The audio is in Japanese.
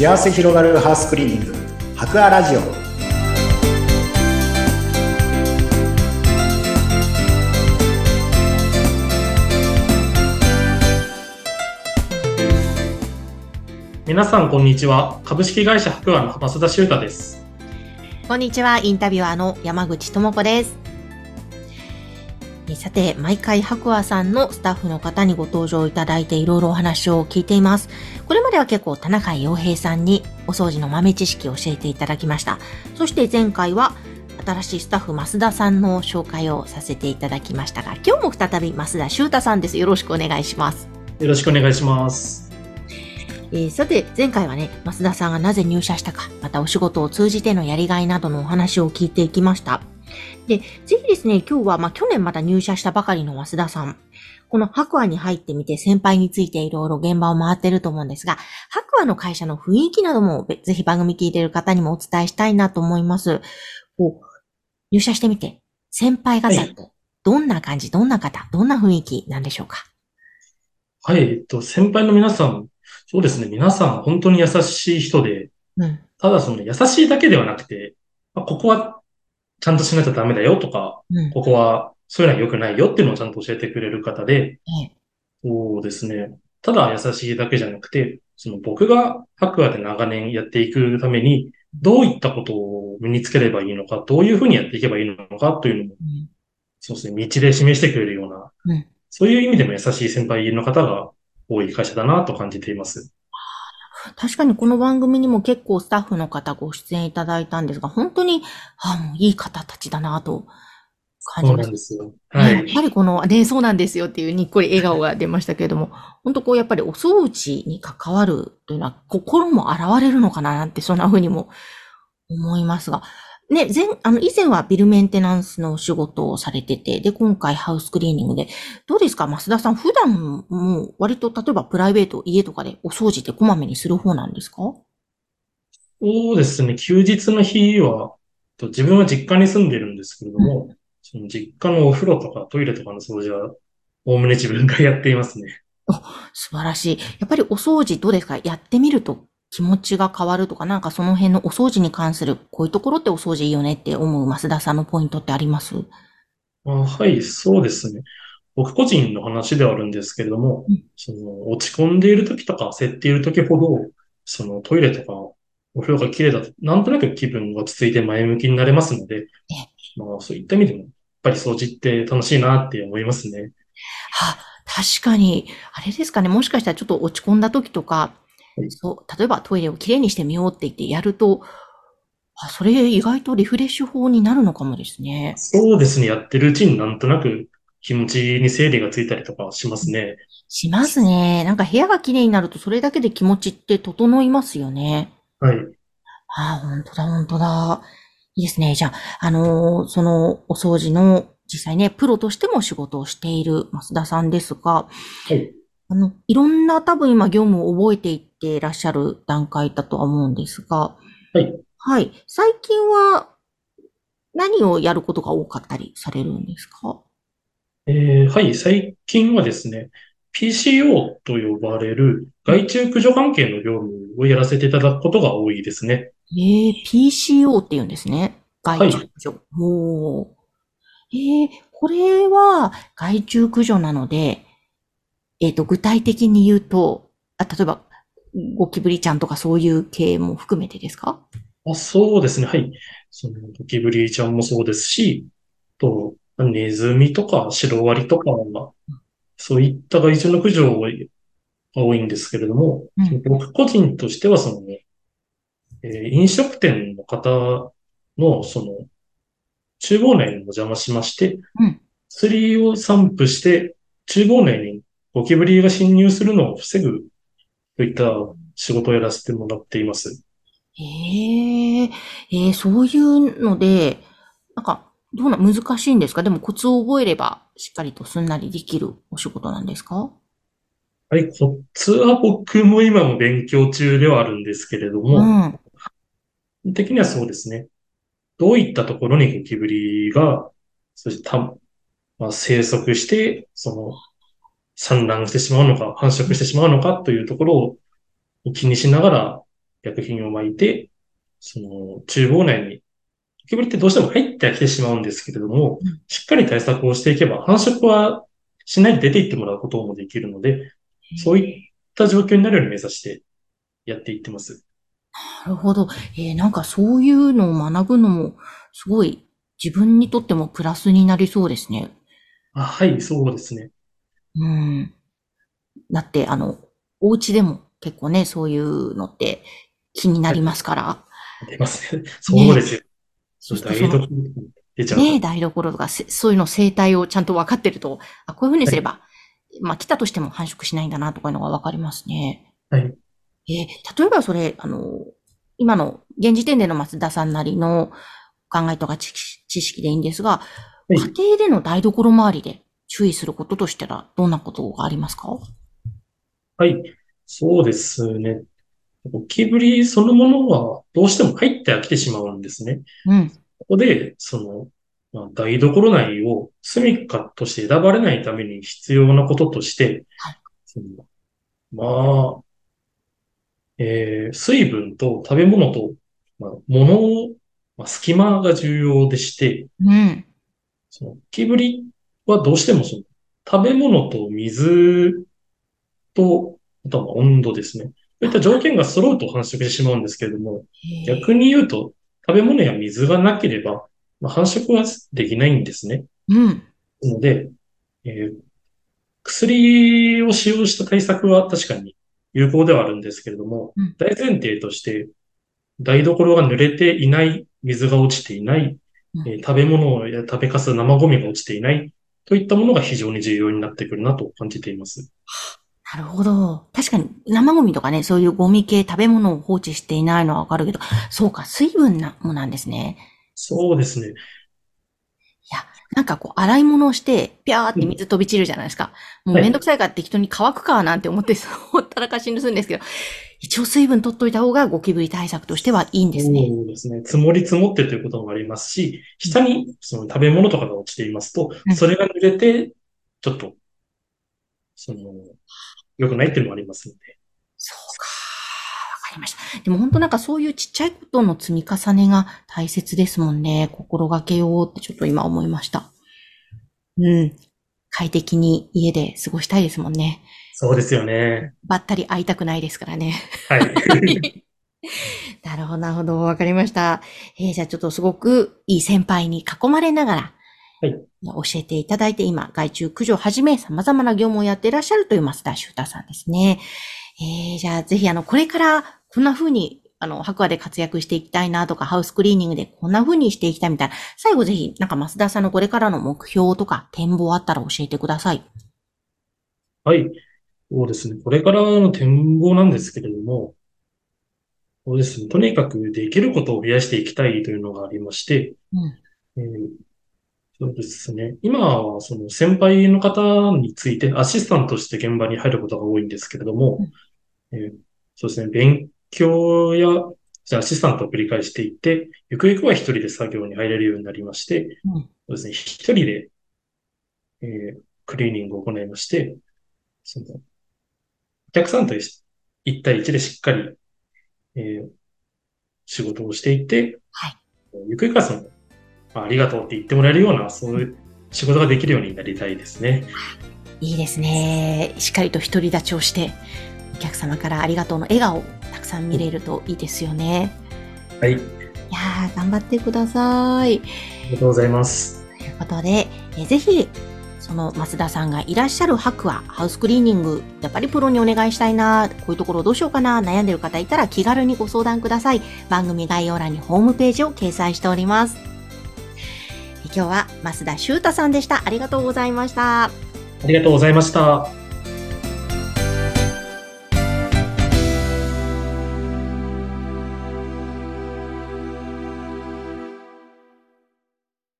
幸せ広がるハウスクリーニング。博アラジオ。皆さんこんにちは。株式会社博アの増田修太です。こんにちは、インタビュアーの山口智子です。えさて、毎回白亜さんのスタッフの方にご登場いただいていろいろお話を聞いています。これまでは結構田中洋平さんにお掃除の豆知識を教えていただきました。そして前回は新しいスタッフ増田さんの紹介をさせていただきましたが、今日も再び増田修太さんです。よろしくお願いします。よろしくお願いしますえーさて、前回はね、増田さんがなぜ入社したか、またお仕事を通じてのやりがいなどのお話を聞いていきました。で、ぜひですね、今日は、まあ、去年また入社したばかりの増田さん、この白亜に入ってみて先輩についていろいろ現場を回ってると思うんですが、白亜の会社の雰囲気などもべぜひ番組聞いている方にもお伝えしたいなと思います。こう、入社してみて、先輩方ってどんな感じ、どんな方、どんな雰囲気なんでしょうか？はいえっと先輩の皆さんそうですね皆さん本当に優しい人でうん。ただその優しいだけではなくて、まあここはちゃんとしないとダメだよとかうん。ここはそういうのは良くないよっていうのをちゃんと教えてくれる方でええそうですね。ただ優しいだけじゃなくてその僕が白亜で長年やっていくためにどういったことを身につければいいのか、どういうふうにやっていけばいいのかというのもうん。そうですね、道で示してくれるような、うん。そういう意味でも優しい先輩の方が多い会社だなと感じています。確かにこの番組にも結構スタッフの方ご出演いただいたんですが、本当に、あもういい方たちだなと感じそうました。なんですよ。はい。ねやっぱりこの、ね、そうなんですよっていうにっこり笑顔が出ましたけれども、本当こうやっぱりお掃除に関わるというのは心も現れるのかななんてそんな風にも思いますが、ね、前、あの、以前はビルメンテナンスのお仕事をされてて、で、今回ハウスクリーニングで、どうですか？増田さん、普段もう割と例えばプライベート、家とかでお掃除ってこまめにする方なんですか？そうですね、休日の日は、と自分は実家に住んでるんですけれども、その実家のお風呂とかトイレとかの掃除は、おおむね自分がやっていますね。素晴らしい。やっぱりお掃除どうですか？やってみると気持ちが変わるとか、なんかその辺のお掃除に関する、こういうところってお掃除いいよねって思う増田さんのポイントってあります？あはい、そうですね。僕個人の話ではあるんですけれどもうん、その落ち込んでいる時とか焦っている時ほど、そのトイレとかお風呂が綺麗だと、なんとなく気分が落ち着いて前向きになれますので、まあそういった意味でも、やっぱり掃除って楽しいなって思いますね。は、確かに、あれですかね、もしかしたらちょっと落ち込んだ時とか、はいそう、例えばトイレをきれいにしてみようって言ってやると、あ、それ意外とリフレッシュ法になるのかもですね。そうですね。やってるうちになんとなく気持ちに整理がついたりとかしますね。しますね。なんか部屋がきれいになるとそれだけで気持ちって整いますよね。はい。ああ、本当だ、本当だ。いいですね。じゃあ、あのーそのお掃除の実際ね、プロとしても仕事をしている増田さんですが、はい。あの、いろんな多分今業務を覚えていっていらっしゃる段階だとは思うんですが、はい。はい。最近は何をやることが多かったりされるんですか？えーはい。最近はですね、PCO と呼ばれる害虫駆除関係の業務をやらせていただくことが多いですね。ええ PCO って言うんですね。害虫はい駆除。おーええこれは害虫駆除なので、えっと、具体的に言うと、あ、例えば、ゴキブリちゃんとかそういう系も含めてですか？あ、そうですね。はい。その、ゴキブリちゃんもそうですし、と、ネズミとかシロアリとかは、そういった害虫の駆除が多いんですけれども、うん僕個人としてはその、えー飲食店の方の、その、厨房内にお邪魔しまして、うん薬を散布して、厨房内にゴキブリが侵入するのを防ぐといった仕事をやらせてもらっています。ええええそういうので、なんか、どうな、難しいんですか？でもコツを覚えれば、しっかりとすんなりできるお仕事なんですか？はい、コツは僕も今も勉強中ではあるんですけれどうも、ん。基本的にはそうですね。どういったところにゴキブリが、そしてた、まあ、生息して、その、産卵してしまうのか、繁殖してしまうのかというところを気にしながら、薬品を巻いて、その、厨房内に、ゴキブリってどうしても入ってはきてしまうんですけれども、うんしっかり対策をしていけば、繁殖はしないで出ていってもらうこともできるので、そういった状況になるように目指してやっていってます。なるほど。えーなんかそういうのを学ぶのも、すごい自分にとってもプラスになりそうですね。あ、はい、そうですね。うん。だって、あの、お家でも結構ね、そういうのって気になりますから。出ますね。そうですよ。そして台所に出ちゃうと。ね、台所とかせ、そういうの生態をちゃんと分かってると、あ、こういうふうにすれば、まあ来たとしても繁殖しないんだなとかいうのが分かりますね。はい。えー例えばそれ、あの、今の現時点での松田さんなりの考えとか知識でいいんですが、い家庭での台所周りで注意することとしたら、どんなことがありますか？はい。そうですね。ゴキブリそのものはどうしても入ってはきてしまうんですね。うん。ここで、その、まあ、台所内を住処として選ばれないために必要なこととしてはい、そのまあ、えー水分と食べ物と、まあ、物の、まあ、隙間が重要でして、うん。そのゴキブリはどうしてもその食べ物と水と、あとはまあ温度ですね。そういった条件が揃うと繁殖してしまうんですけれども、逆に言うと、食べ物や水がなければ、まあ、繁殖はできないんですね。うん。なので、えー薬を使用した対策は確かに有効ではあるんですけれども、うん大前提として、台所が濡れていない、水が落ちていない、うんえー食べ物や食べかす、生ゴミが落ちていない、といったものが非常に重要になってくるなと感じています。なるほど。確かに生ゴミとかね、そういうゴミ系食べ物を放置していないのはわかるけど、そうか、水分なもなんですね。そうですね。なんかこう、洗い物をして、ぴゃーって水飛び散るじゃないですか。もうはいめんどくさいから適当に乾くかなんて思って、ほったらかしにするんですけど、一応水分取っといた方がゴキブリ対策としてはいいんですね。そうですね。積もり積もってということもありますし、下にその食べ物とかが落ちていますとうん、それが濡れて、ちょっと、その、良くないっていうのもありますので。そうか。わかりました。でも本当なんかそういうちっちゃいことの積み重ねが大切ですもんね。心がけようってちょっと今思いました。うん。快適に家で過ごしたいですもんね。そうですよね。ばったり会いたくないですからね。はい。なるほど、なるほど。わかりました。えーじゃあちょっとすごくいい先輩に囲まれながら、はい教えていただいて、今、外注駆除をはじめ様々な業務をやっていらっしゃるという増田修太さんですね。えーじゃあぜひ、あの、これからこんな風に、あの、白亜で活躍していきたいなとか、ハウスクリーニングでこんな風にしていきたいみたいな、最後ぜひ、なんか増田さんのこれからの目標とか展望あったら教えてください。はい。そうですね。これからの展望なんですけれども、そうですね。とにかくできることを増やしていきたいというのがありまして、うん。えーそうですね。今は、その先輩の方について、アシスタントとして現場に入ることが多いんですけれども、えーそうですね。勉強や、じゃあアシスタントを繰り返していって、ゆくゆくは一人で作業に入れるようになりまして、うんそうですね。一人で、えークリーニングを行いまして、その、お客さんと一対一でしっかり、えー仕事をしていって、はいゆくゆくはその、まあありがとうって言ってもらえるような、そういう仕事ができるようになりたいですね。いいですね。しっかりと独り立ちをして、お客様からありがとうの笑顔をたくさん見れるといいですよね。はい。あいやー、頑張ってください。りがとうございます。ということで、えーぜひ、その増田さんがいらっしゃる白はハウスクリーニング、やっぱりプロにお願いしたいな、こういうところどうしようかな、悩んでる方いたら気軽にご相談ください。番組概要欄にホームページを掲載しております。え今日は増田修太さんでした。ありがとうございました。ありがとうございました。